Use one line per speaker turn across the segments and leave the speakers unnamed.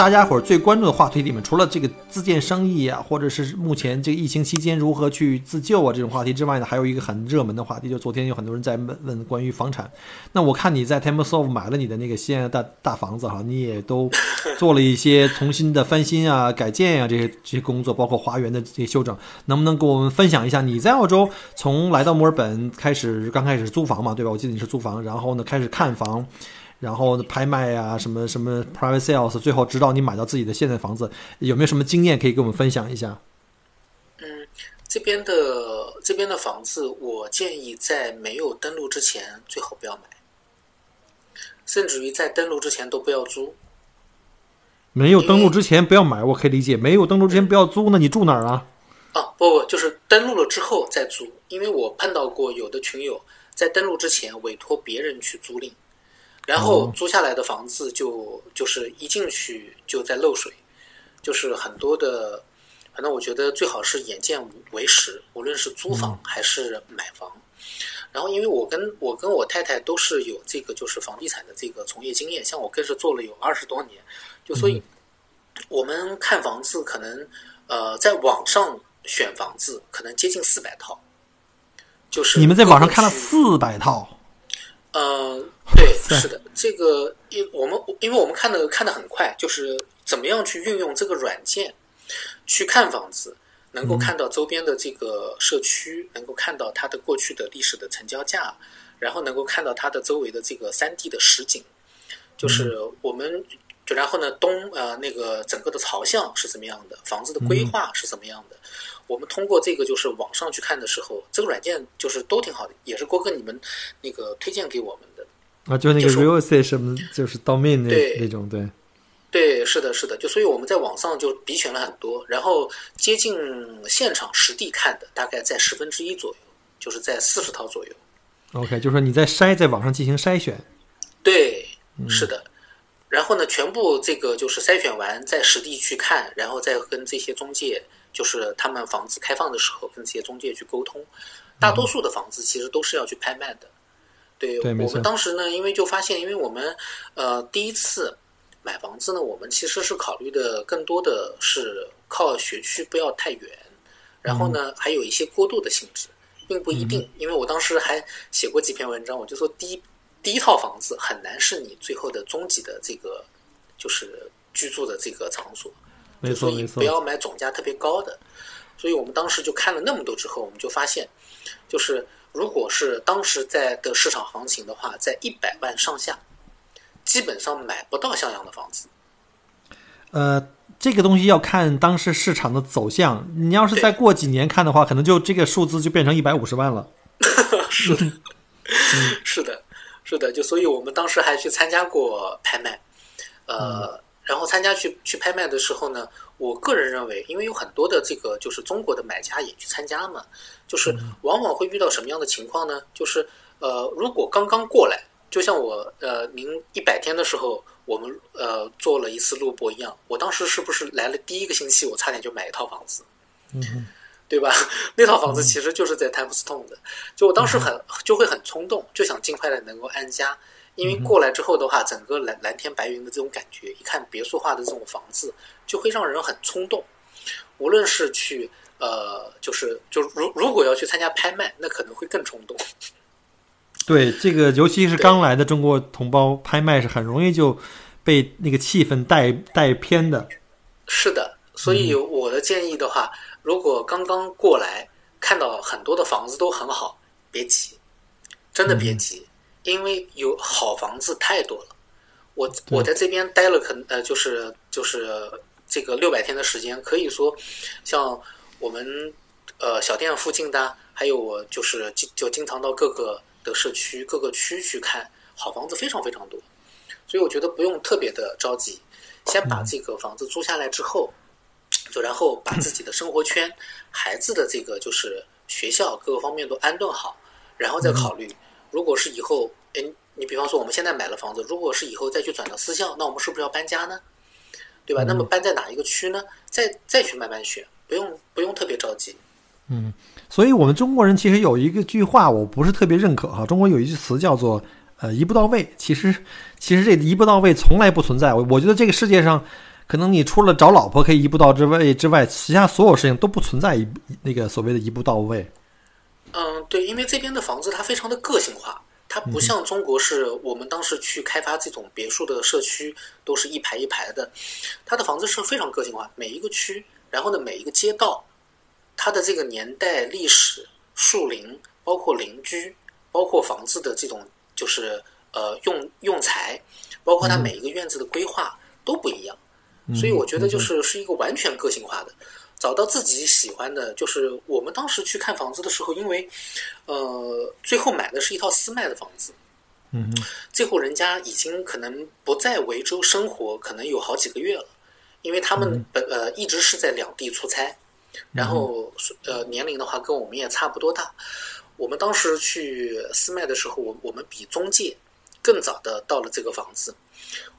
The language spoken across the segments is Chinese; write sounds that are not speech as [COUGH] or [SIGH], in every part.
大家伙儿最关注的话题里面，除了这个自建生意啊，或者是目前这个疫情期间如何去自救啊这种话题之外呢，还有一个很热门的话题，就昨天有很多人在问问关于房产。那我看你在 Temasov 买了你的那个西安的大大房子哈，你也都做了一些重新的翻新啊、改建啊这些这些工作，包括花园的这些修整，能不能给我们分享一下你在澳洲从来到墨尔本开始，刚开始租房嘛，对吧？我记得你是租房，然后呢开始看房。然后拍卖啊，什么什么 private sales，最后直到你买到自己的现在房子，有没有什么经验可以跟我们分享一下？
嗯，这边的这边的房子，我建议在没有登录之前最好不要买，甚至于在登录之前都不要租。
没有登录之前不要买，我可以理解。没有登录之前不要租，那你住哪儿啊？
啊，不不，就是登录了之后再租，因为我碰到过有的群友在登录之前委托别人去租赁。然后租下来的房子就就是一进去就在漏水，就是很多的，反正我觉得最好是眼见为实，无论是租房还是买房。然后因为我跟我跟我太太都是有这个就是房地产的这个从业经验，像我更是做了有二十多年，就所以我们看房子可能呃在网上选房子可能接近四百套，就是
你们在网上看了四百套，
呃。对，是的，这个因我们因为我们看的看的很快，就是怎么样去运用这个软件去看房子，能够看到周边的这个社区，能够看到它的过去的历史的成交价，然后能够看到它的周围的这个三 D 的实景，就是我们就然后呢东呃那个整个的朝向是怎么样的，房子的规划是怎么样的，我们通过这个就是网上去看的时候，这个软件就是都挺好的，也是郭哥你们那个推荐给我们的。
啊，就那个 real estate 什么，就是到面那那种，对，
对，是的，是的，就所以我们在网上就比选了很多，然后接近现场实地看的，大概在十分之一左右，就是在四十套左右。
OK，就是说你在筛，在网上进行筛选。
对，是的。然后呢，全部这个就是筛选完，在实地去看，然后再跟这些中介，就是他们房子开放的时候，跟这些中介去沟通。大多数的房子其实都是要去拍卖的。对我们当时呢，因为就发现，因为我们呃第一次买房子呢，我们其实是考虑的更多的是靠学区不要太远，然后呢还有一些过渡的性质，并不一定。因为我当时还写过几篇文章，我就说第一第一套房子很难是你最后的终极的这个就是居住的这个场所，所以不要买总价特别高的。所以我们当时就看了那么多之后，我们就发现就是。如果是当时在的市场行情的话，在一百万上下，基本上买不到像样的房子。
呃，这个东西要看当时市场的走向。你要是再过几年看的话，可能就这个数字就变成一百五十万了。[LAUGHS]
是的，是的，是的。就所以我们当时还去参加过拍卖，呃，然后参加去去拍卖的时候呢，我个人认为，因为有很多的这个就是中国的买家也去参加嘛。就是往往会遇到什么样的情况呢？就是呃，如果刚刚过来，就像我呃，您一百天的时候，我们呃做了一次录播一样，我当时是不是来了第一个星期，我差点就买一套房子，
嗯，
对吧？[LAUGHS] 那套房子其实就是在 Timestone 的，就我当时很就会很冲动，就想尽快的能够安家，因为过来之后的话，整个蓝蓝天白云的这种感觉，一看别墅化的这种房子，就会让人很冲动，无论是去。呃，就是就如如果要去参加拍卖，那可能会更冲动。[LAUGHS]
对，这个尤其是刚来的中国同胞，拍卖是很容易就被那个气氛带带偏的。
是的，所以我的建议的话，如果刚刚过来看到很多的房子都很好，别急，真的别急，因为有好房子太多了。我我在这边待了，可能呃，就是就是这个六百天的时间，可以说像。我们呃小店附近的，还有我就是就经常到各个的社区、各个区去看好房子，非常非常多。所以我觉得不用特别的着急，先把这个房子租下来之后，就然后把自己的生活圈、[LAUGHS] 孩子的这个就是学校各个方面都安顿好，然后再考虑，如果是以后，哎，你比方说我们现在买了房子，如果是以后再去转到私校，那我们是不是要搬家呢？对吧？那么搬在哪一个区呢？再再去慢慢选，不用不用特别着急。
嗯，所以我们中国人其实有一个句话，我不是特别认可哈。中国有一句词叫做“呃一步到位”，其实其实这一步到位从来不存在。我我觉得这个世界上，可能你除了找老婆可以一步到之位之外，其他所有事情都不存在一那个所谓的一步到位。
嗯，对，因为这边的房子它非常的个性化。它不像中国，是我们当时去开发这种别墅的社区，都是一排一排的。它的房子是非常个性化，每一个区，然后呢，每一个街道，它的这个年代、历史、树林，包括邻居，包括房子的这种就是呃用用材，包括它每一个院子的规划都不一样。所以我觉得就是是一个完全个性化的。找到自己喜欢的，就是我们当时去看房子的时候，因为，呃，最后买的是一套私卖的房子，
嗯，
这户人家已经可能不在维州生活，可能有好几个月了，因为他们本呃一直是在两地出差，然后呃年龄的话跟我们也差不多大，我们当时去私卖的时候，我我们比中介更早的到了这个房子，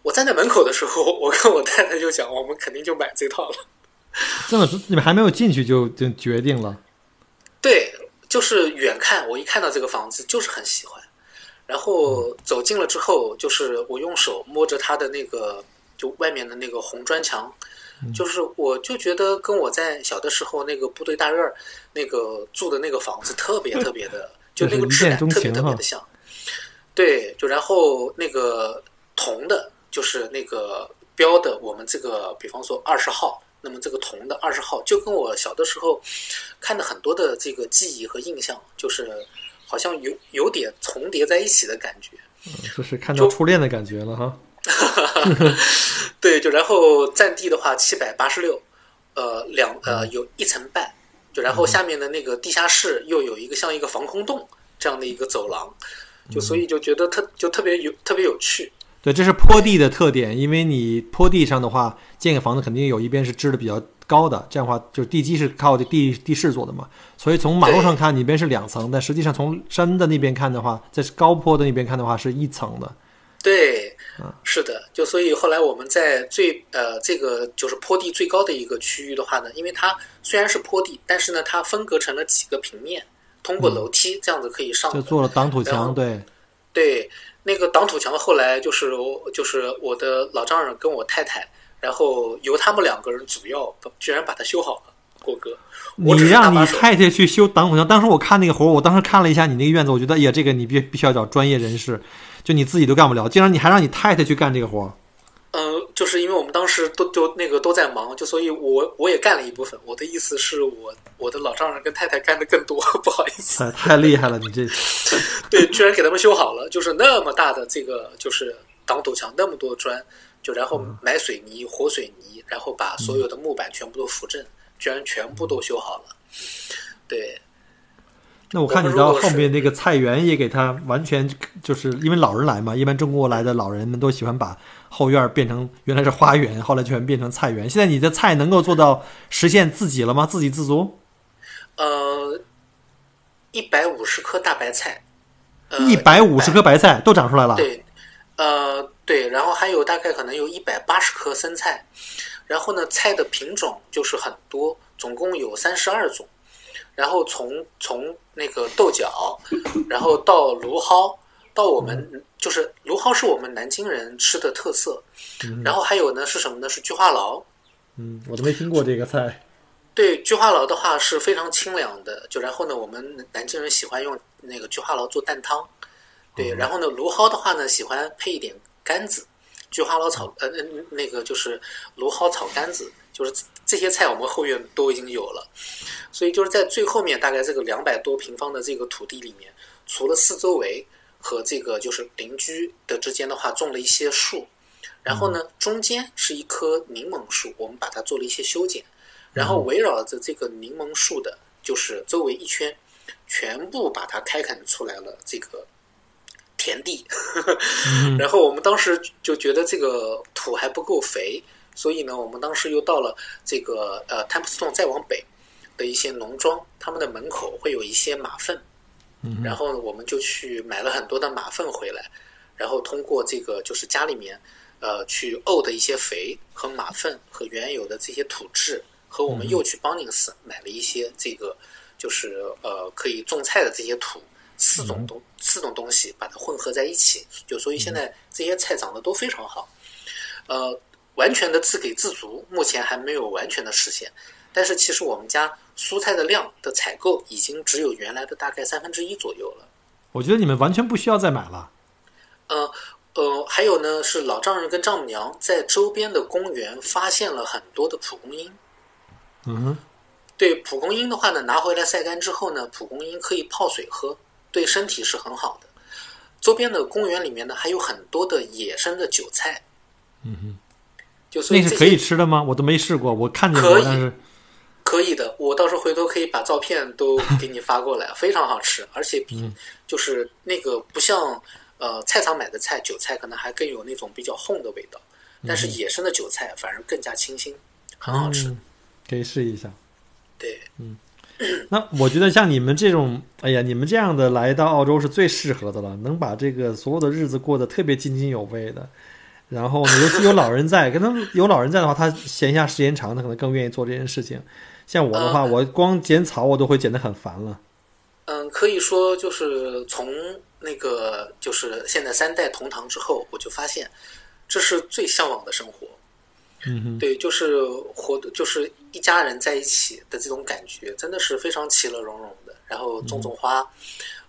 我站在门口的时候，我跟我太太就讲，我们肯定就买这套了。[LAUGHS]
这么，你们还没有进去就就决定了？
对，就是远看，我一看到这个房子就是很喜欢，然后走近了之后，就是我用手摸着它的那个，就外面的那个红砖墙，就是我就觉得跟我在小的时候那个部队大院儿那个住的那个房子特别 [LAUGHS] 特别的，就那个质感特别特别的像。对，就然后那个铜的，就是那个标的，我们这个比方说二十号。那么这个铜的二十号，就跟我小的时候看的很多的这个记忆和印象，就是好像有有点重叠在一起的感觉。
嗯，就是看到初恋的感觉了哈。[LAUGHS]
对，就然后占地的话七百八十六，呃，两呃有一层半，就然后下面的那个地下室又有一个像一个防空洞这样的一个走廊，就所以就觉得特就特别有特别有趣。
对，这是坡地的特点，因为你坡地上的话，建个房子肯定有一边是支的比较高的，这样的话就是地基是靠地地势做的嘛。所以从马路上看，你边是两层，但实际上从山的那边看的话，在高坡的那边看的话是一层的。
对，是的，就所以后来我们在最呃这个就是坡地最高的一个区域的话呢，因为它虽然是坡地，但是呢它分隔成了几个平面，通过楼梯这样子可以上。
就做了挡土墙，对。
对。那个挡土墙后来就是就是我的老丈人跟我太太，然后由他们两个人主要居然把它修好了。郭哥，
你让你太太去修挡土墙，当时我看那个活我当时看了一下你那个院子，我觉得哎呀，这个你必必须要找专业人士，就你自己都干不了，竟然你还让你太太去干这个活
嗯，就是因为我们当时都就那个都在忙，就所以我我也干了一部分。我的意思是我我的老丈人跟太太干的更多，[LAUGHS] 不好意思。
太厉害了，你这。
对，居然给他们修好了，就是那么大的这个就是挡土墙，那么多砖，就然后买水泥、活水泥，然后把所有的木板全部都扶正，居然全部都修好了。对。
那我看你到后面那个菜园也给他完全就是因为老人来嘛，一般中国来的老人们都喜欢把后院变成原来是花园，后来全变成菜园。现在你的菜能够做到实现自己了吗？自给自足？
呃，一百五十棵大白菜，
一百五十棵白菜都长出来了。
对，呃，对，然后还有大概可能有一百八十棵生菜，然后呢，菜的品种就是很多，总共有三十二种。然后从从那个豆角，然后到芦蒿，到我们就是芦蒿是我们南京人吃的特色，然后还有呢是什么呢？是菊花劳。
嗯，我都没听过这个菜。
对，菊花劳的话是非常清凉的。就然后呢，我们南京人喜欢用那个菊花劳做蛋汤。对，然后呢，芦蒿的话呢，喜欢配一点干子，菊花劳草呃那那个就是芦蒿炒干子，就是。这些菜我们后院都已经有了，所以就是在最后面大概这个两百多平方的这个土地里面，除了四周围和这个就是邻居的之间的话种了一些树，然后呢中间是一棵柠檬树，我们把它做了一些修剪，然后围绕着这个柠檬树的，就是周围一圈，全部把它开垦出来了这个田地，[LAUGHS] 然后我们当时就觉得这个土还不够肥，所以呢，我们当时又到了这个呃 t e m p s t o n e 再往北的一些农庄，他们的门口会有一些马粪，然后呢，我们就去买了很多的马粪回来，然后通过这个就是家里面呃去沤的一些肥和马粪和原有的这些土质，和我们又去邦宁斯买了一些这个就是呃可以种菜的这些土。四种东四种东西把它混合在一起，就所以现在这些菜长得都非常好。呃，完全的自给自足，目前还没有完全的实现。但是其实我们家蔬菜的量的采购已经只有原来的大概三分之一左右了。
我觉得你们完全不需要再买了。
呃呃，还有呢，是老丈人跟丈母娘在周边的公园发现了很多的蒲公英。
嗯哼。
对蒲公英的话呢，拿回来晒干之后呢，蒲公英可以泡水喝。对身体是很好的。周边的公园里面呢，还有很多的野生的韭菜。
嗯哼，
就
那是可以吃的吗？我都没试过，我看见过，但是
可以的。我到时候回头可以把照片都给你发过来，[LAUGHS] 非常好吃，而且比就是那个不像呃菜场买的菜，韭菜可能还更有那种比较红的味道，但是野生的韭菜反而更加清新，很好吃，
可以试一下。
对，
嗯。[LAUGHS] 那我觉得像你们这种，哎呀，你们这样的来到澳洲是最适合的了，能把这个所有的日子过得特别津津有味的。然后呢，尤其有老人在，可能有老人在的话，他闲暇时间长，他可能更愿意做这件事情。像我的话，我光剪草我都会剪得很烦了。
嗯，可以说就是从那个就是现在三代同堂之后，我就发现这是最向往的生活。
嗯，
对，就是活，就是一家人在一起的这种感觉，真的是非常其乐融融的。然后种种花，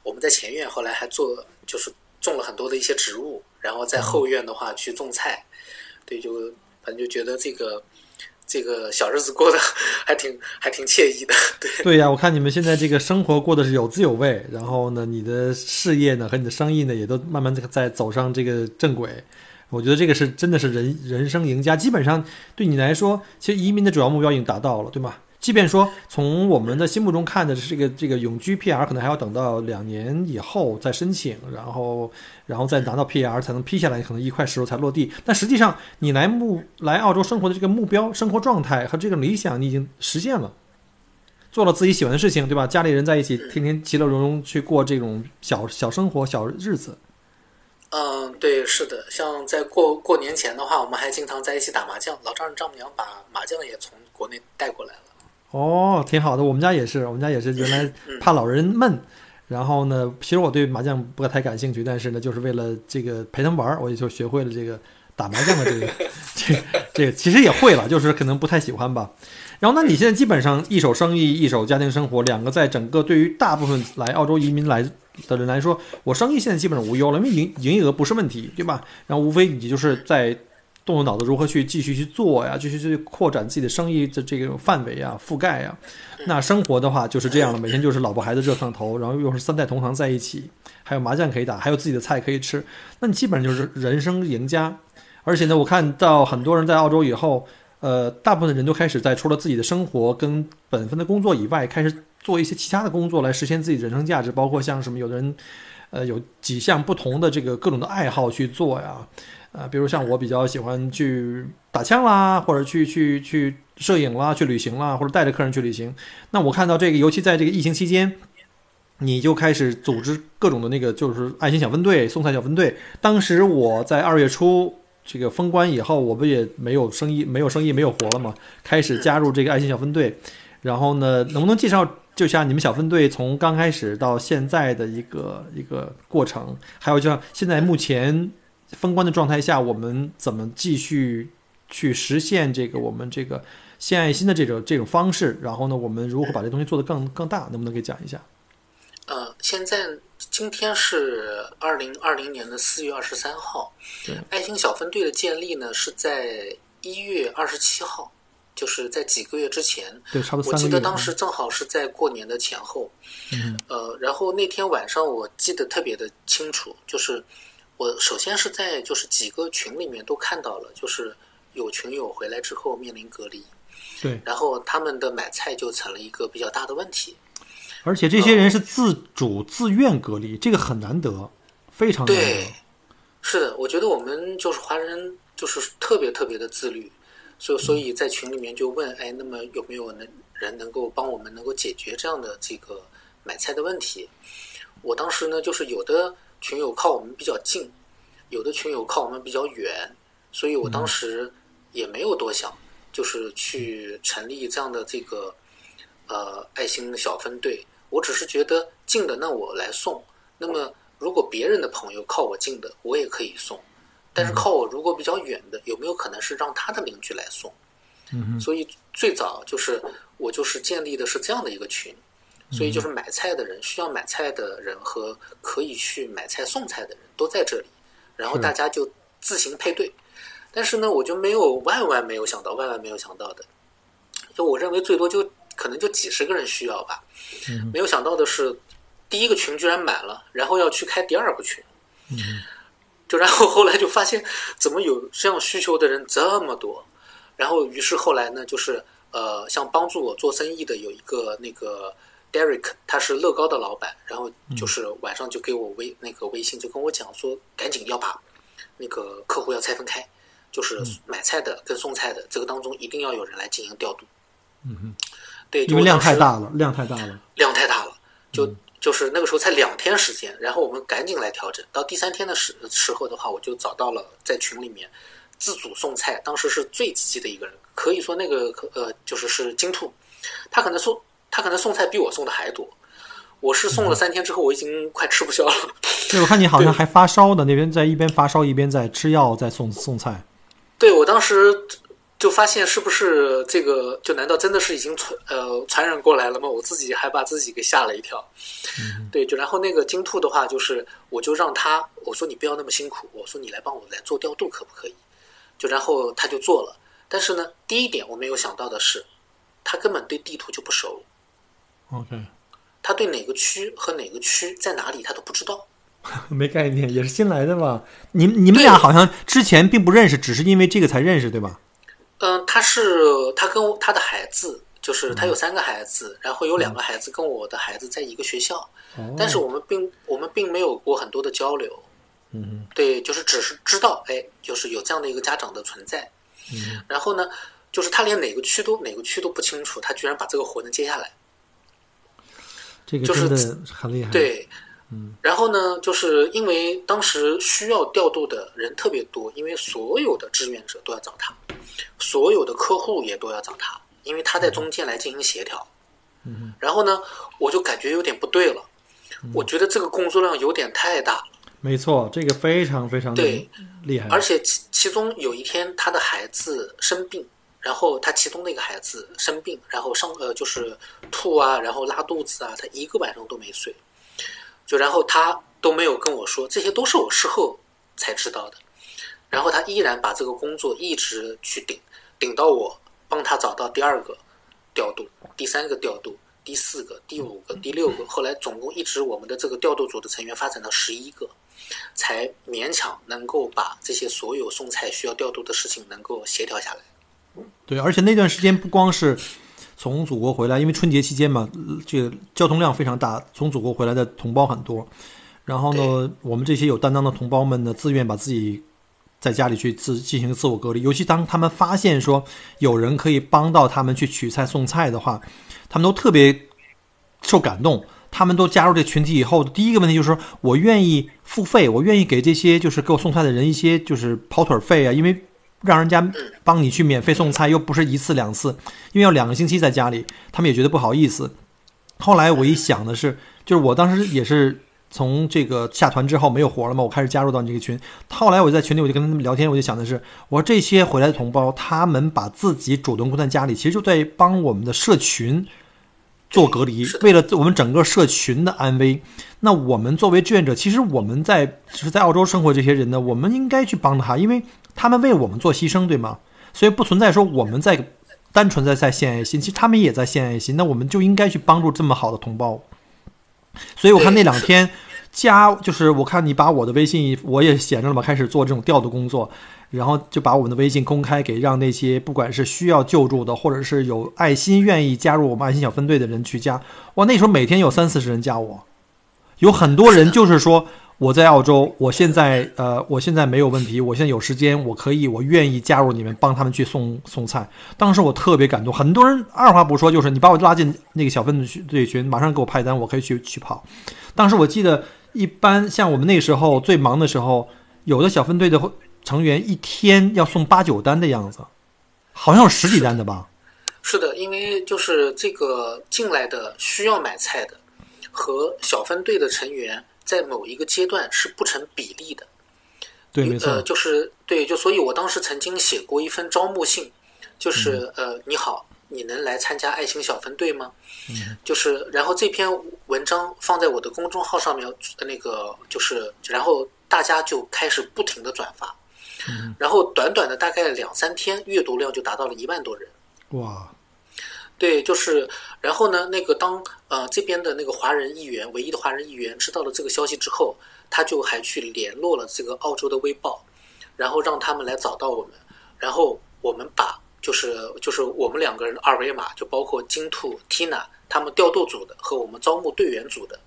我们在前院后来还做，就是种了很多的一些植物。然后在后院的话去种菜，对，就反正就觉得这个这个小日子过得 [LAUGHS] 还挺还挺惬意的。对，
对呀，我看你们现在这个生活过得是有滋有味，然后呢，你的事业呢和你的生意呢也都慢慢在走上这个正轨。我觉得这个是真的是人人生赢家，基本上对你来说，其实移民的主要目标已经达到了，对吗？即便说从我们的心目中看的是这个这个永居 PR，可能还要等到两年以后再申请，然后然后再拿到 PR 才能批下来，可能一块石头才落地。但实际上，你来目来澳洲生活的这个目标、生活状态和这个理想，你已经实现了，做了自己喜欢的事情，对吧？家里人在一起，天天其乐融融去过这种小小生活、小日子。
嗯，对，是的，像在过过年前的话，我们还经常在一起打麻将。老丈人丈母娘把麻将也从国内带过来了。
哦，挺好的，我们家也是，我们家也是 [LAUGHS] 原来怕老人闷，然后呢，其实我对麻将不太感兴趣，但是呢，就是为了这个陪他们玩，我也就学会了这个打麻将的这个 [LAUGHS] 这这个，其实也会了，就是可能不太喜欢吧。然后，那你现在基本上一手生意，一手家庭生活，两个在整个对于大部分来澳洲移民来。的人来说，我生意现在基本上无忧了，因为营营业额不是问题，对吧？然后无非你就是在动动脑子如何去继续去做呀，继续去扩展自己的生意的这个范围啊、覆盖呀。那生活的话就是这样了，每天就是老婆孩子热炕头，然后又是三代同堂在一起，还有麻将可以打，还有自己的菜可以吃，那你基本上就是人生赢家。而且呢，我看到很多人在澳洲以后，呃，大部分的人都开始在除了自己的生活跟本分的工作以外，开始。做一些其他的工作来实现自己人生价值，包括像什么，有的人，呃，有几项不同的这个各种的爱好去做呀，呃，比如像我比较喜欢去打枪啦，或者去去去摄影啦，去旅行啦，或者带着客人去旅行。那我看到这个，尤其在这个疫情期间，你就开始组织各种的那个就是爱心小分队、送菜小分队。当时我在二月初这个封关以后，我不也没有生意、没有生意、没有活了嘛，开始加入这个爱心小分队。然后呢，能不能介绍？就像你们小分队从刚开始到现在的一个一个过程，还有就像现在目前封关的状态下，我们怎么继续去实现这个我们这个献爱心的这种这种方式？然后呢，我们如何把这东西做得更更大？能不能给讲一下？
呃，现在今天是二零二零年的四月二十三号，
对，
爱心小分队的建立呢是在一月二十七号。就是在几个月之前，
对，差不多
我记得当时正好是在过年的前后，
嗯，
呃，然后那天晚上我记得特别的清楚，就是我首先是在就是几个群里面都看到了，就是有群友回来之后面临隔离，
对，
然后他们的买菜就成了一个比较大的问题，
而且这些人是自主自愿隔离，这个很难得，非常难得
对，是的，我觉得我们就是华人，就是特别特别的自律，所所以在群里面就问，哎，那么有没有能人能够帮我们能够解决这样的这个买菜的问题？我当时呢，就是有的群友靠我们比较近，有的群友靠我们比较远，所以我当时也没有多想，就是去成立这样的这个呃爱心小分队。我只是觉得近的，那我来送。那么如果别人的朋友靠我近的，我也可以送。但是靠我如果比较远的，有没有可能是让他的邻居来送？
嗯
所以最早就是我就是建立的是这样的一个群，所以就是买菜的人、需要买菜的人和可以去买菜送菜的人都在这里，然后大家就自行配对。但是呢，我就没有万万没有想到，万万没有想到的，就我认为最多就可能就几十个人需要吧，没有想到的是，第一个群居然满了，然后要去开第二个群，就然后后来就发现怎么有这样需求的人这么多，然后于是后来呢，就是呃，像帮助我做生意的有一个那个 Derek，他是乐高的老板，然后就是晚上就给我微那个微信，就跟我讲说，赶紧要把那个客户要拆分开，就是买菜的跟送菜的这个当中一定要有人来进行调度。
嗯哼，
对，
因为量太
大。
大了，量太大了。
量太大了，就、就是那个时候才两天时间，然后我们赶紧来调整。到第三天的时时候的话，我就找到了在群里面自主送菜，当时是最积极的一个人，可以说那个呃就是是金兔，他可能送他可能送菜比我送的还多。我是送了三天之后，我已经快吃不消了。[LAUGHS]
对，我看你好像还发烧呢，那边在一边发烧一边在吃药，在送送菜。
对我当时就发现是不是这个？就难道真的是已经传呃传染过来了吗？我自己还把自己给吓了一跳。对，就然后那个金兔的话，就是我就让他我说你不要那么辛苦，我说你来帮我来做调度可不可以？就然后他就做了。但是呢，第一点我没有想到的是，他根本对地图就不熟
，OK，
他对哪个区和哪个区在哪里他都不知道。[LAUGHS]
没概念，也是新来的吧？你你们俩好像之前并不认识，只是因为这个才认识，对吧？
嗯，他是他跟他的孩子，就是他有三个孩子，然后有两个孩子跟我的孩子在一个学校，
哦
但是我们并我们并没有过很多的交流。
嗯
对，就是只是知道，哎，就是有这样的一个家长的存在。
嗯
然后呢，就是他连哪个区都哪个区都不清楚，他居然把这个活能接下来。
这个
就是
很厉害。，
对，嗯，然后呢，就是因为当时需要调度的人特别多，因为所有的志愿者都要找他，所有的客户也都要找他，因为他在中间来进行协调。
嗯，
然后呢，我就感觉有点不对了，我觉得这个工作量有点太大了，
没错，这个非常非常
对
厉害。
而且其其中有一天他的孩子生病。然后他其中那个孩子生病，然后上呃就是吐啊，然后拉肚子啊，他一个晚上都没睡。就然后他都没有跟我说，这些都是我事后才知道的。然后他依然把这个工作一直去顶，顶到我帮他找到第二个调度、第三个调度、第四个、第五个、第六个，后来总共一直我们的这个调度组的成员发展到十一个，才勉强能够把这些所有送菜需要调度的事情能够协调下来。
对，而且那段时间不光是从祖国回来，因为春节期间嘛，呃这个交通量非常大，从祖国回来的同胞很多。然后呢，我们这些有担当的同胞们呢，自愿把自己在家里去自进行自我隔离。尤其当他们发现说有人可以帮到他们去取菜送菜的话，他们都特别受感动。他们都加入这群体以后，第一个问题就是说我愿意付费，我愿意给这些就是给我送菜的人一些就是跑腿费啊，因为让人家帮你去免费送菜，又不是一次两次，因为要两个星期在家里，他们也觉得不好意思。后来我一想的是，就是我当时也是从这个下团之后没有活了嘛，我开始加入到你这个群。后来我在群里我就跟他们聊天，我就想的是，我说这些回来的同胞，他们把自己主动关在家里，其实就在帮我们的社群做隔离为了我们整个社群的安危。那我们作为志愿者，其实我们在就是在澳洲生活这些人呢，我们应该去帮他，因为他们为我们做牺牲，对吗？所以不存在说我们在单纯的在献爱心，其实他们也在献爱心，那我们就应该去帮助这么好的同胞。所以我看那两天 [LAUGHS] 加，就是我看你把我的微信我也闲着了嘛，开始做这种调度工作，然后就把我们的微信公开给让那些不管是需要救助的，或者是有爱心愿意加入我们爱心小分队的人去加。哇，那时候每天有三四十人加我，有很多人 [LAUGHS] 就是说。我在澳洲，我现在呃，我现在没有问题，我现在有时间，我可以，我愿意加入你们，帮他们去送送菜。当时我特别感动，很多人二话不说就是你把我拉进那个小分队群，马上给我派单，我可以去去跑。当时我记得，一般像我们那时候最忙的时候，有的小分队的成员一天要送八九单的样子，好像有十几单的吧。
是的，因为就是这个进来的需要买菜的和小分队的成员。在某一个阶段是不成比例的，
对，没错，
就是对，就所以，我当时曾经写过一份招募信，就是呃，你好，你能来参加爱心小分队吗？
嗯，
就是然后这篇文章放在我的公众号上面，那个就是，然后大家就开始不停的转发，
嗯，
然后短短的大概两三天，阅读量就达到了一万多人，
哇。
对，就是，然后呢，那个当呃这边的那个华人议员，唯一的华人议员知道了这个消息之后，他就还去联络了这个澳洲的微报，然后让他们来找到我们，然后我们把就是就是我们两个人的二维码，就包括金兔 Tina 他们调度组的和我们招募队员组的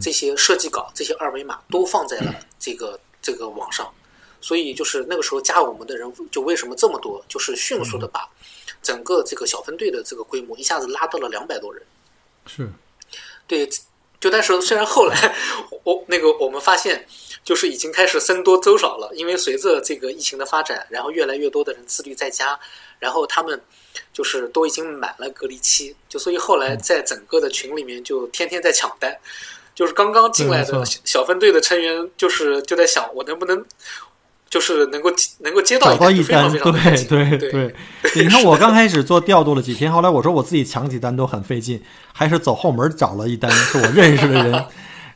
这些设计稿，这些二维码都放在了这个这个网上，所以就是那个时候加我们的人就为什么这么多，就是迅速的把。整个这个小分队的这个规模一下子拉到了两百多人，
是，
对，就但是虽然后来我那个我们发现，就是已经开始僧多粥少了，因为随着这个疫情的发展，然后越来越多的人自律在家，然后他们就是都已经满了隔离期，就所以后来在整个的群里面就天天在抢单，就是刚刚进来的小分队的成员就是就在想我能不能。就是能够能够接到找到
一单，对对 [LAUGHS] 对。你看我刚开始做调度了几天，后来我说我自己抢几单都很费劲，还是走后门找了一单是我认识的人。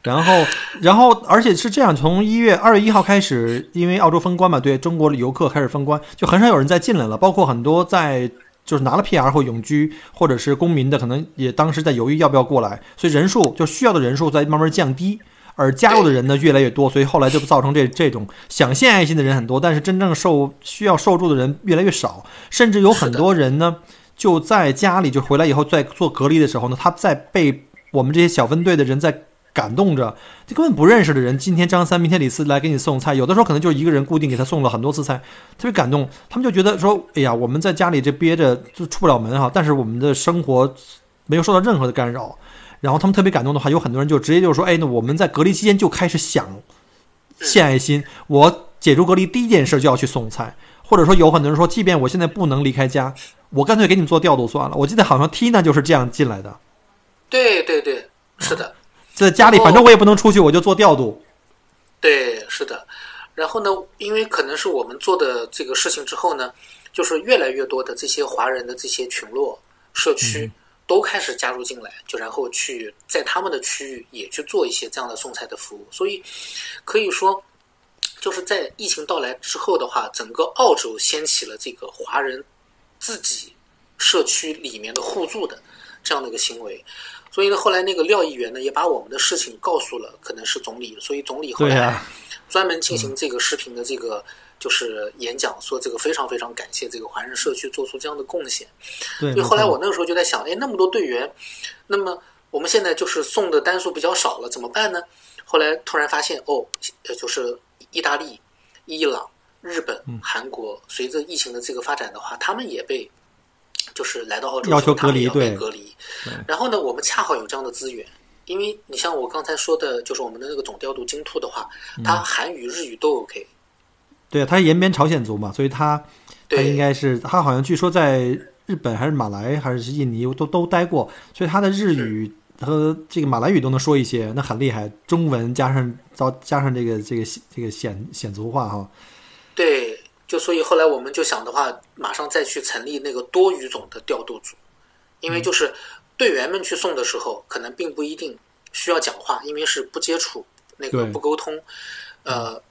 然后，然后，而且是这样，从一月二月一号开始，因为澳洲封关嘛，对中国的游客开始封关，就很少有人再进来了。包括很多在就是拿了 PR 或永居或者是公民的，可能也当时在犹豫要不要过来，所以人数就需要的人数在慢慢降低。而加入的人呢越来越多，所以后来就造成这这种想献爱心的人很多，但是真正受需要受助的人越来越少，甚至有很多人呢就在家里就回来以后在做隔离的时候呢，他在被我们这些小分队的人在感动着，这根本不认识的人，今天张三，明天李四来给你送菜，有的时候可能就一个人固定给他送了很多次菜，特别感动，他们就觉得说，哎呀，我们在家里这憋着就出不了门哈，但是我们的生活没有受到任何的干扰。然后他们特别感动的话，有很多人就直接就说：“哎，那我们在隔离期间就开始想献爱心。我解除隔离第一件事就要去送菜，或者说有很多人说，即便我现在不能离开家，我干脆给你们做调度算了。我记得好像 Tina 就是这样进来的。
对对对，是的，
在家里反正我也不能出去，我就做调度。
对，是的。然后呢，因为可能是我们做的这个事情之后呢，就是越来越多的这些华人的这些群落社区。都开始加入进来，就然后去在他们的区域也去做一些这样的送菜的服务，所以可以说，就是在疫情到来之后的话，整个澳洲掀起了这个华人自己社区里面的互助的这样的一个行为。所以呢，后来那个廖议员呢也把我们的事情告诉了可能是总理，所以总理后来专门进行这个视频的这个。就是演讲说这个非常非常感谢这个华人社区做出这样的贡献。
对。
所以后来我那个时候就在想，哎，那么多队员，那么我们现在就是送的单数比较少了，怎么办呢？后来突然发现，哦，就是意大利、伊朗、日本、韩国，随着疫情的这个发展的话，他们也被就是来到澳洲
要求隔
离，
对
隔离。然后呢，我们恰好有这样的资源，因为你像我刚才说的，就是我们的那个总调度金兔的话，它韩语、日语都 OK。
对啊，他是延边朝鲜族嘛，所以他他应该是他好像据说在日本还是马来还是印尼都都待过，所以他的日语和这个马来语都能说一些，那很厉害。中文加上加加上这个这个这个显显族话哈。
对，就所以后来我们就想的话，马上再去成立那个多语种的调度组，因为就是队员们去送的时候，可能并不一定需要讲话，因为是不接触那个不沟通，呃。[CLEARS THROAT]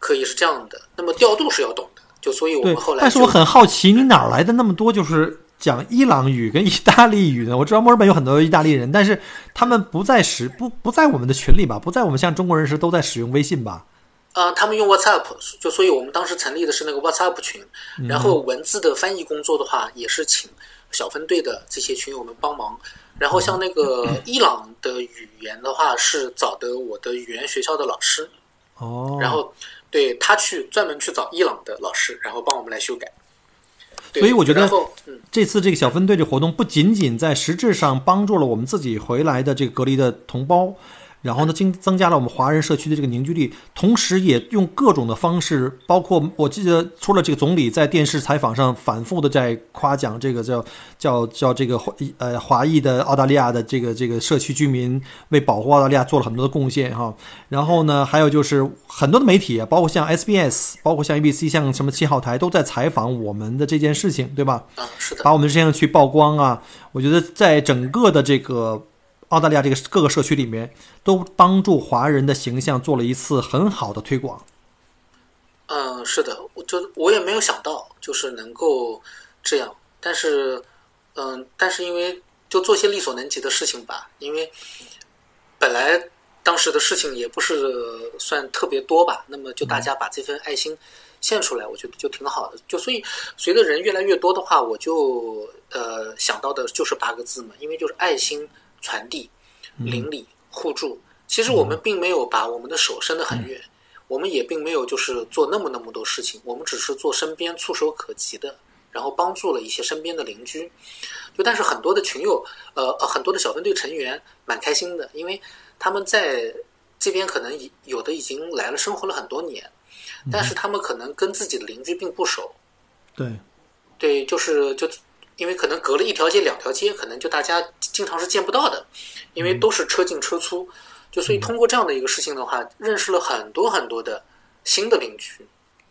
可以是这样的，那么调度是要懂的，就所以我们后来。
但是我很好奇，你哪来的那么多就是讲伊朗语跟 [LAUGHS] 意大利语呢？我知道墨尔本有很多意大利人，但是他们不在使不不在我们的群里吧？不在我们像中国人时都在使用微信吧？
啊，他们用 WhatsApp，就所以我们当时成立的是那个 WhatsApp 群，然后文字的翻译工作的话，也是请小分队的这些群友们帮忙。然后像那个伊朗的语言的话，是找的我的语言学校的老师。
哦，
然后对他去专门去找伊朗的老师，然后帮我们来修改。
所以我觉得
嗯，
这次这个小分队的活动不仅仅在实质上帮助了我们自己回来的这个隔离的同胞，然后呢增增加了我们华人社区的这个凝聚力，同时也用各种的方式，包括我记得除了这个总理在电视采访上反复的在夸奖这个叫叫叫这个华呃华裔的澳大利亚的这个这个社区居民为保护澳大利亚做了很多的贡献哈，然后呢还有就是很多的媒体，包括像 SBS，包括像 ABC，像什么七号台都在采访我们的这件事情，对吧？
啊，是的，
把我们这样去曝光啊，我觉得在整个的这个澳大利亚这个各个社区里面，都帮助华人的形象做了一次很好的推广。
嗯，是的，我就我也没有想到，就是能够这样，但是，嗯，但是因为就做些力所能及的事情吧，因为本来当时的事情也不是算特别多吧，那么就大家把这份爱心献出来，我觉得就挺好的。就所以随着人越来越多的话，我就呃想到的就是八个字嘛，因为就是爱心传递、邻里互助。其实我们并没有把我们的手伸得很远。我们也并没有就是做那么那么多事情，我们只是做身边触手可及的，然后帮助了一些身边的邻居。就但是很多的群友，呃呃，很多的小分队成员蛮开心的，因为他们在这边可能已有的已经来了生活了很多年，但是他们可能跟自己的邻居并不熟。
对，
对，就是就因为可能隔了一条街两条街，可能就大家经常是见不到的，因为都是车进车出。就所以通过这样的一个事情的话，认识了很多很多的新的邻居。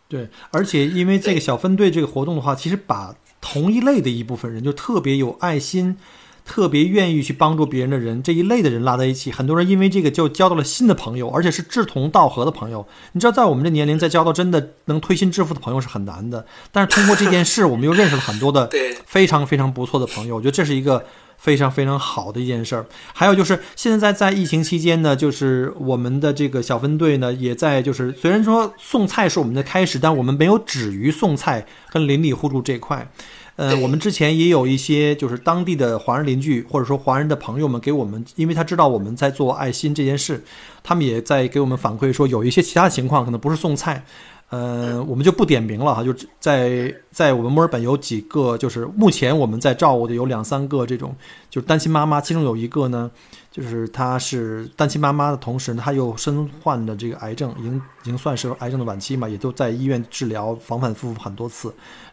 对，而且因为这个小分队这个活动的话，其实把同一类的一部分人，就特别有爱心、特别愿意去帮助别人的人这一类的人拉在一起，很多人因为这个就交到了新的朋友，而且是志同道合的朋友。你知道，在我们这年龄，再交到真的能推心置腹的朋友是很难的。但是通过这件事，我们又认识了很多的非常非常不错的朋友。我觉得这是一个。非常非常好的一件事儿，还有就是现在在疫情期间呢，就是我们的这个小分队呢，也在就是虽然说送菜是我们的开始，但我们没有止于送菜跟邻里互助这块。呃，我们之前也有一些就是当地的华人邻居或者说华人的朋友们给我们，因为他知道我们在做爱心这件事，他们也在给我们反馈说有一些其他情况可能不是送菜。呃，我们就不点名了哈，就在在我们墨尔本有几个，就是目前我们在照顾的有两三个这种，就是单亲妈妈，其中有一个呢，就是她是单亲妈妈的同时呢，她又身患的这个癌症，已经已经算是癌症的晚期嘛，也都在医院治疗，反反复复很多次，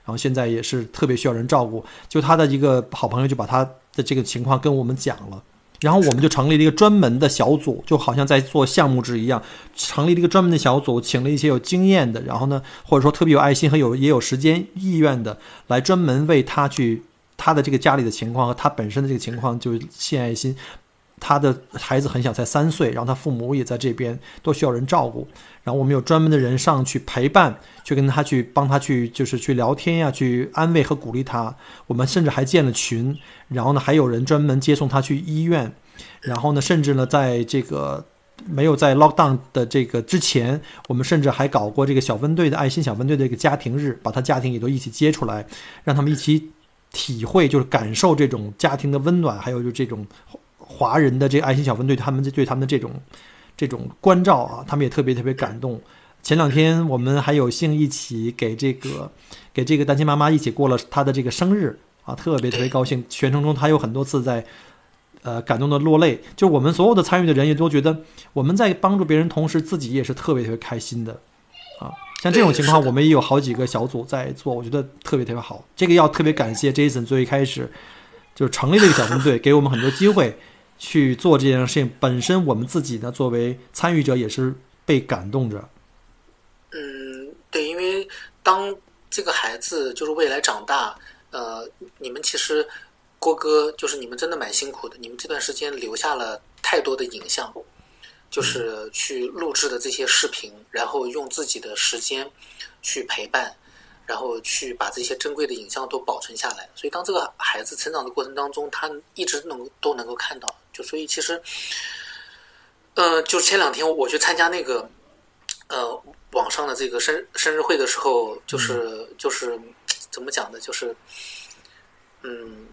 然后现在也是特别需要人照顾，就她的一个好朋友就把她的这个情况跟我们讲了。然后我们就成立了一个专门的小组，就好像在做项目制一样，成立了一个专门的小组，请了一些有经验的，然后呢，或者说特别有爱心和有也有时间意愿的，来专门为他去他的这个家里的情况和他本身的这个情况就献爱心。他的孩子很小，才三岁，然后他父母也在这边，都需要人照顾。然后我们有专门的人上去陪伴，去跟他去帮他去，就是去聊天呀，去安慰和鼓励他。我们甚至还建了群，然后呢，还有人专门接送他去医院。然后呢，甚至呢，在这个没有在 lockdown 的这个之前，我们甚至还搞过这个小分队的爱心小分队的一个家庭日，把他家庭也都一起接出来，让他们一起体会，就是感受这种家庭的温暖，还有就这种。华人的这爱心小分队，他们对他们的这种这种关照啊，他们也特别特别感动。前两天我们还有幸一起给这个给这个单亲妈妈一起过了她的这个生日啊，特别特别高兴。全程中她有很多次在呃感动的落泪。就我们所有的参与的人也都觉得我们在帮助别人，同时自己也是特别特别开心的啊。像这种情况，我们也有好几个小组在做，我觉得特别特别好。这个要特别感谢 Jason 最一开始就是成立这个小分队，给我们很多机会。去做这件事情本身，我们自己呢，作为参与者也是被感动着。
嗯，对，因为当这个孩子就是未来长大，呃，你们其实郭哥就是你们真的蛮辛苦的，你们这段时间留下了太多的影像，就是去录制的这些视频，然后用自己的时间去陪伴。然后去把这些珍贵的影像都保存下来，所以当这个孩子成长的过程当中，他一直能都能够看到。就所以其实，呃，就前两天我去参加那个呃网上的这个生生日会的时候，就是就是怎么讲呢？就是嗯，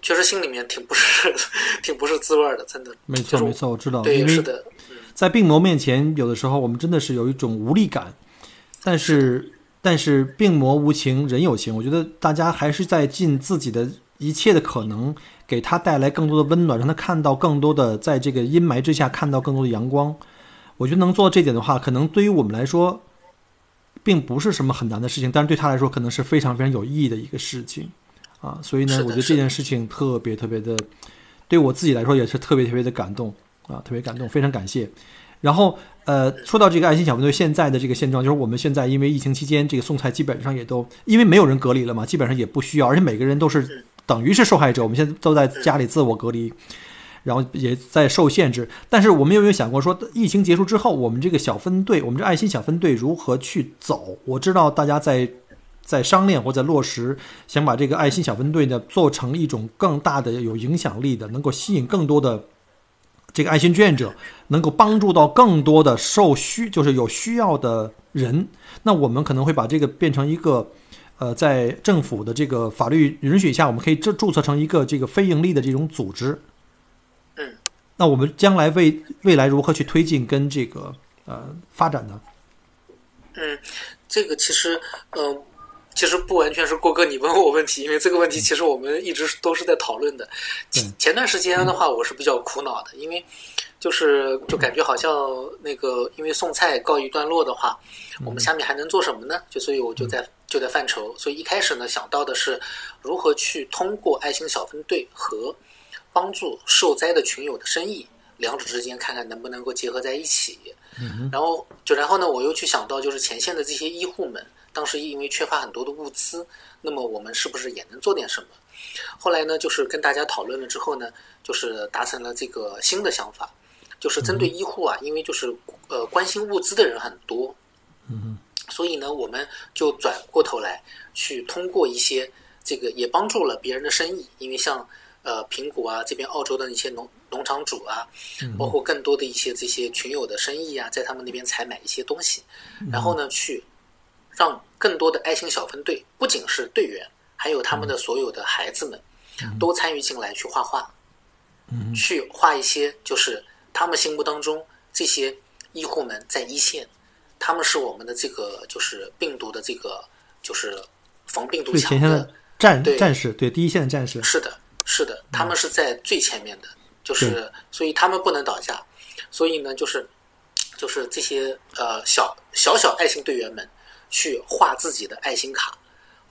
确实心里面挺不是 [LAUGHS] 挺不是滋味的，真的。
没错没错，我知道，
对，是的。
在病魔面前，有的时候我们真的是有一种无力感，但是但是病魔无情，人有情。我觉得大家还是在尽自己的一切的可能，给他带来更多的温暖，让他看到更多的在这个阴霾之下看到更多的阳光。我觉得能做到这点的话，可能对于我们来说，并不是什么很难的事情，但是对他来说，可能是非常非常有意义的一个事情啊。所以呢，我觉得这件事情特别特别的，对我自己来说也是特别特别的感动啊，特别感动，非常感谢。然后呃，说到这个爱心小分队现在的这个现状，就是我们现在因为疫情期间，这个送菜基本上也都因为没有人隔离了嘛，基本上也不需要，而且每个人都是等于是受害者，我们现在都在家里自我隔离。然后也在受限制，但是我们有没有想过说，疫情结束之后，我们这个小分队，我们这爱心小分队如何去走？我知道大家在在商量或在落实，想把这个爱心小分队呢做成一种更大的、有影响力的，能够吸引更多的这个爱心志愿者，能够帮助到更多的受需就是有需要的人。那我们可能会把这个变成一个，呃，在政府的这个法律允许下，我们可以注注册成一个这个非盈利的这种组织。嗯那我们将来未未来如何去推进跟这个呃发展呢？
嗯，这个其实嗯，其实不完全是郭哥你问我问题，因为这个问题其实我们一直都是在讨论的。前前段时间的话，我是比较苦恼的，因为就是就感觉好像那个因为送菜告一段落的话，我们下面还能做什么呢？就所以我就在就在犯愁。所以一开始呢，想到的是如何去通过爱心小分队和。帮助受灾的群友的生意，两者之间看看能不能够结合在一起。嗯然后就然后呢，我又去想到，就是前线的这些医护们，当时因为缺乏很多的物资，那么我们是不是也能做点什么？后来呢，就是跟大家讨论了之后呢，就是达成了这个新的想法，就是针对医护啊，因为就是呃关心物资的人很多，
嗯，
所以呢，我们就转过头来去通过一些这个也帮助了别人的生意，因为像。呃，苹果啊，这边澳洲的一些农农场主啊，包括更多的一些这些群友的生意啊，在他们那边采买一些东西，然后呢，去让更多的爱心小分队，不仅是队员，还有他们的所有的孩子们，都参与进来去画画，去画一些就是他们心目当中这些医护们在一线，他们是我们的这个就是病毒的这个就是防病毒强
的战战士，对第一线的战士，
是的。是的，他们是在最前面的，就是所以他们不能倒下，所以呢，就是就是这些呃小小小爱心队员们去画自己的爱心卡，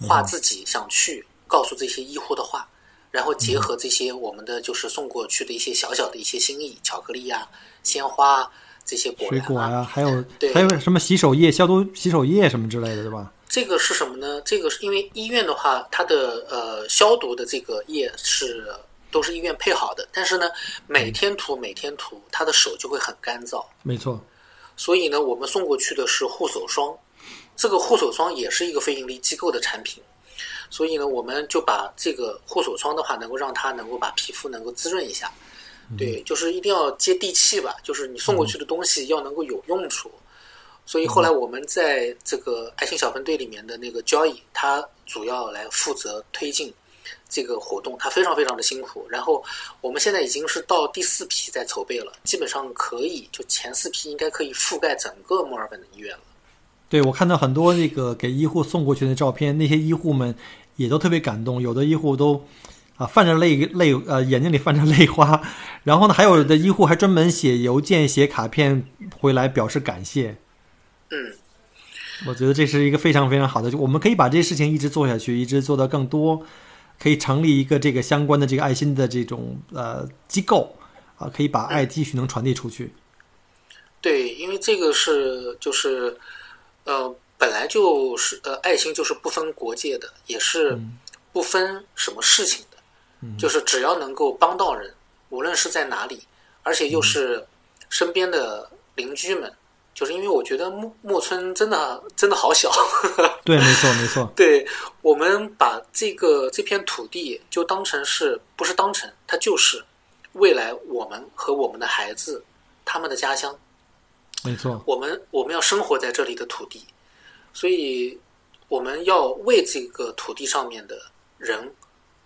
画自己想去告诉这些医护的话，然后结合这些我们的就是送过去的一些小小的一些心意，巧克力呀、鲜花这些果
水果
啊，
还有还有什么洗手液、消毒洗手液什么之类的，对吧？
这个是什么呢？这个是因为医院的话，它的呃消毒的这个液是都是医院配好的，但是呢，每天涂每天涂，他的手就会很干燥。
没错。
所以呢，我们送过去的是护手霜，这个护手霜也是一个非盈利机构的产品，所以呢，我们就把这个护手霜的话，能够让它能够把皮肤能够滋润一下。对，就是一定要接地气吧，就是你送过去的东西要能够有用处。所以后来我们在这个爱心小分队里面的那个交易，他主要来负责推进这个活动，他非常非常的辛苦。然后我们现在已经是到第四批在筹备了，基本上可以就前四批应该可以覆盖整个墨尔本的医院了。
对，我看到很多那个给医护送过去的照片，那些医护们也都特别感动，有的医护都啊泛着泪泪呃眼睛里泛着泪花，然后呢，还有的医护还专门写邮件写卡片回来表示感谢。
嗯，
我觉得这是一个非常非常好的，就我们可以把这些事情一直做下去，一直做到更多，可以成立一个这个相关的这个爱心的这种呃机构啊，可以把爱继续能传递出去。
对，因为这个是就是呃本来就是呃爱心就是不分国界的，也是不分什么事情的，就是只要能够帮到人，无论是在哪里，而且又是身边的邻居们。就是因为我觉得木木村真的真的好小，[LAUGHS]
对，没错，没错。
对我们把这个这片土地就当成是不是当成它就是未来我们和我们的孩子他们的家乡，
没错。
我们我们要生活在这里的土地，所以我们要为这个土地上面的人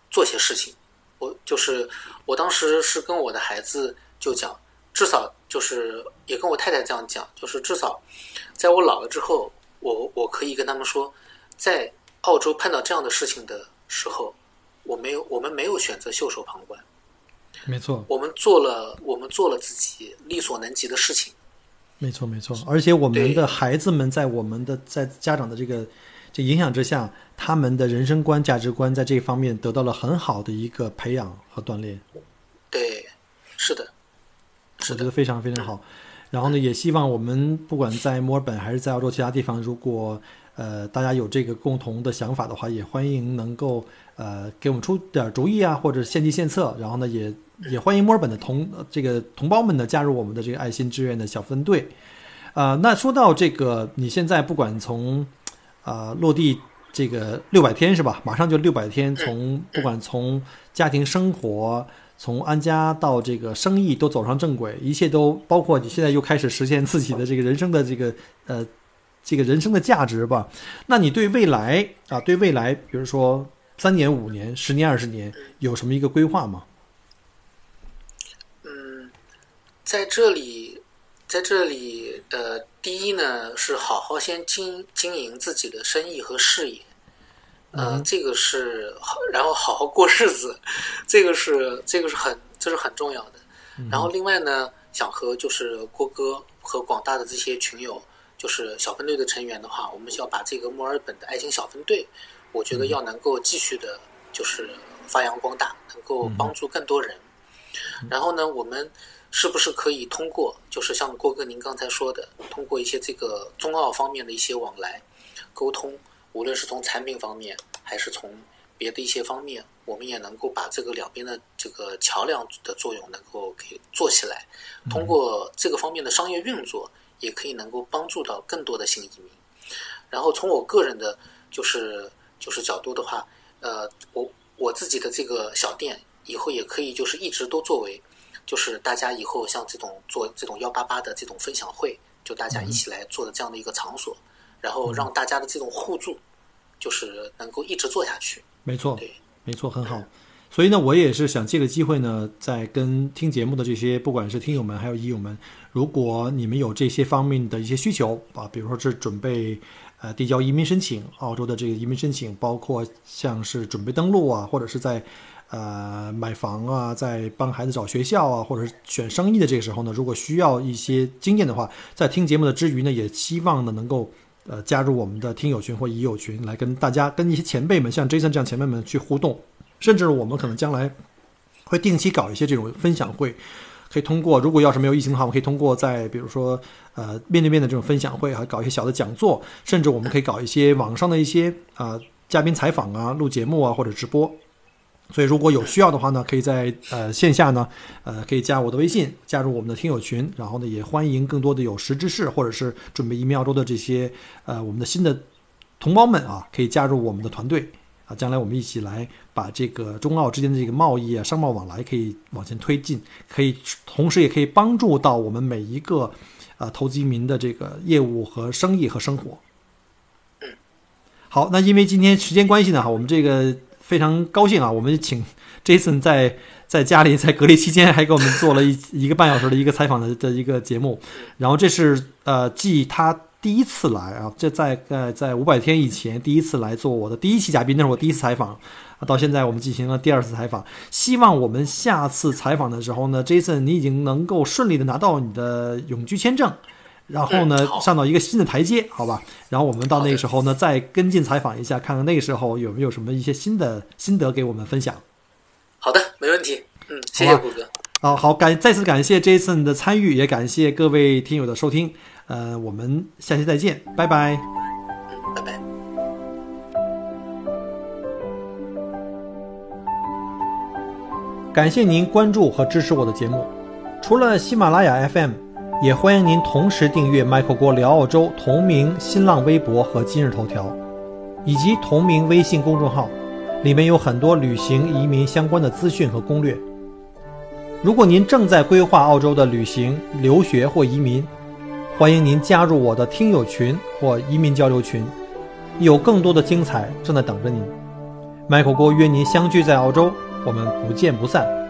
做些事情。我就是我当时是跟我的孩子就讲，至少就是也跟我太太这样讲，就是至少在我老了之后，我我可以跟他们说，在澳洲碰到这样的事情的时候，我没有我们没有选择袖手旁观，
没错，
我们做了我们做了自己力所能及的事情。
没错，没错，而且我们的孩子们在我们的在家长的这个这影响之下，他们的人生观、价值观在这方面得到了很好的一个培养和锻炼，
对，是的，是的，
我觉得非常非常好。然后呢，也希望我们不管在墨尔本还是在澳洲其他地方，如果呃大家有这个共同的想法的话，也欢迎能够呃给我们出点儿主意啊，或者献计献策。然后呢，也也欢迎墨尔本的同呃这个同胞们呢加入我们的这个爱心志愿的小分队。呃，那说到这个，你现在不管从呃落地这个六百天是吧？马上就六百天，从不管从家庭生活，从安家到这个生意都走上正轨，一切都包括你现在又开始实现自己的这个人生的这个呃这个人生的价值吧。那你对未来啊，对未来，比如说三年、五年、十年、二十年，有什么一个规划吗？
嗯，在这里，在这里，呃，第一呢是好好先经经营自己的生意和事业，呃，
嗯。
这个是好，然后好好过日子，这个是这个是很这是很重要的。然后另外呢，想和就是郭哥和广大的这些群友，就是小分队的成员的话，我们需要把这个墨尔本的爱心小分队，我觉得要能够继续的，就是发扬光大，能够帮助更多人。然后呢，我们是不是可以通过，就是像郭哥您刚才说的，通过一些这个中澳方面的一些往来沟通，无论是从产品方面，还是从别的一些方面，我们也能够把这个两边的这个桥梁的作用能够给做起来。通过这个方面的商业运作，也可以能够帮助到更多的新移民。然后从我个人的，就是就是角度的话，呃，我我自己的这个小店以后也可以就是一直都作为，就是大家以后像这种做这种幺八八的这种分享会，就大家一起来做的这样的一个场所，然后让大家的这种互助，就是能够一直做下去。
没错
对，
没错，很好。所以呢，我也是想借个机会呢，在跟听节目的这些，不管是听友们还有益友们，如果你们有这些方面的一些需求啊，比如说是准备呃递交移民申请，澳洲的这个移民申请，包括像是准备登陆啊，或者是在呃买房啊，在帮孩子找学校啊，或者是选生意的这个时候呢，如果需要一些经验的话，在听节目的之余呢，也希望呢能够。呃，加入我们的听友群或已友群，来跟大家、跟一些前辈们，像 Jason 这样前辈们去互动，甚至我们可能将来会定期搞一些这种分享会，可以通过，如果要是没有疫情的话，我们可以通过在比如说呃面对面的这种分享会，还搞一些小的讲座，甚至我们可以搞一些网上的一些啊、呃嘉宾采访啊、录节目啊或者直播。所以如果有需要的话呢，可以在呃线下呢，呃可以加我的微信，加入我们的听友群，然后呢也欢迎更多的有识之士或者是准备移民澳洲的这些呃我们的新的同胞们啊，可以加入我们的团队将来我们一起来把这个中澳之间的这个贸易啊、商贸往来可以往前推进，可以同时也可以帮助到我们每一个呃投资移民的这个业务和生意和生活。好，那因为今天时间关系呢，我们这个非常高兴啊，我们请 Jason 在在家里在隔离期间还给我们做了一一个半小时的一个采访的的一个节目，然后这是呃继他第一次来啊，这在呃在五百天以前第一次来做我的第一期嘉宾，那是我第一次采访，啊到现在我们进行了第二次采访，希望我们下次采访的时候呢，Jason 你已经能够顺利的拿到你的永居签证。然后呢
嗯，
上到一个新的台阶，好吧？然后我们到那个时候呢，再跟进采访一下，看看那个时候有没有什么一些新的心得给我们分享。
好的，没问题。嗯，谢谢谷歌。
好好感再次感谢 Jason 的参与，也感谢各位听友的收听。呃，我们下期再见，拜拜。
嗯，拜拜。
感谢您关注和支持我的节目。除了喜马拉雅 FM，也欢迎您同时订阅 Michael 郭聊澳洲同名新浪微博和今日头条，以及同名微信公众号，里面有很多旅行、移民相关的资讯和攻略。如果您正在规划澳洲的旅行、留学或移民，欢迎您加入我的听友群或移民交流群，有更多的精彩正在等着您。麦克郭约您相聚在澳洲，我们不见不散。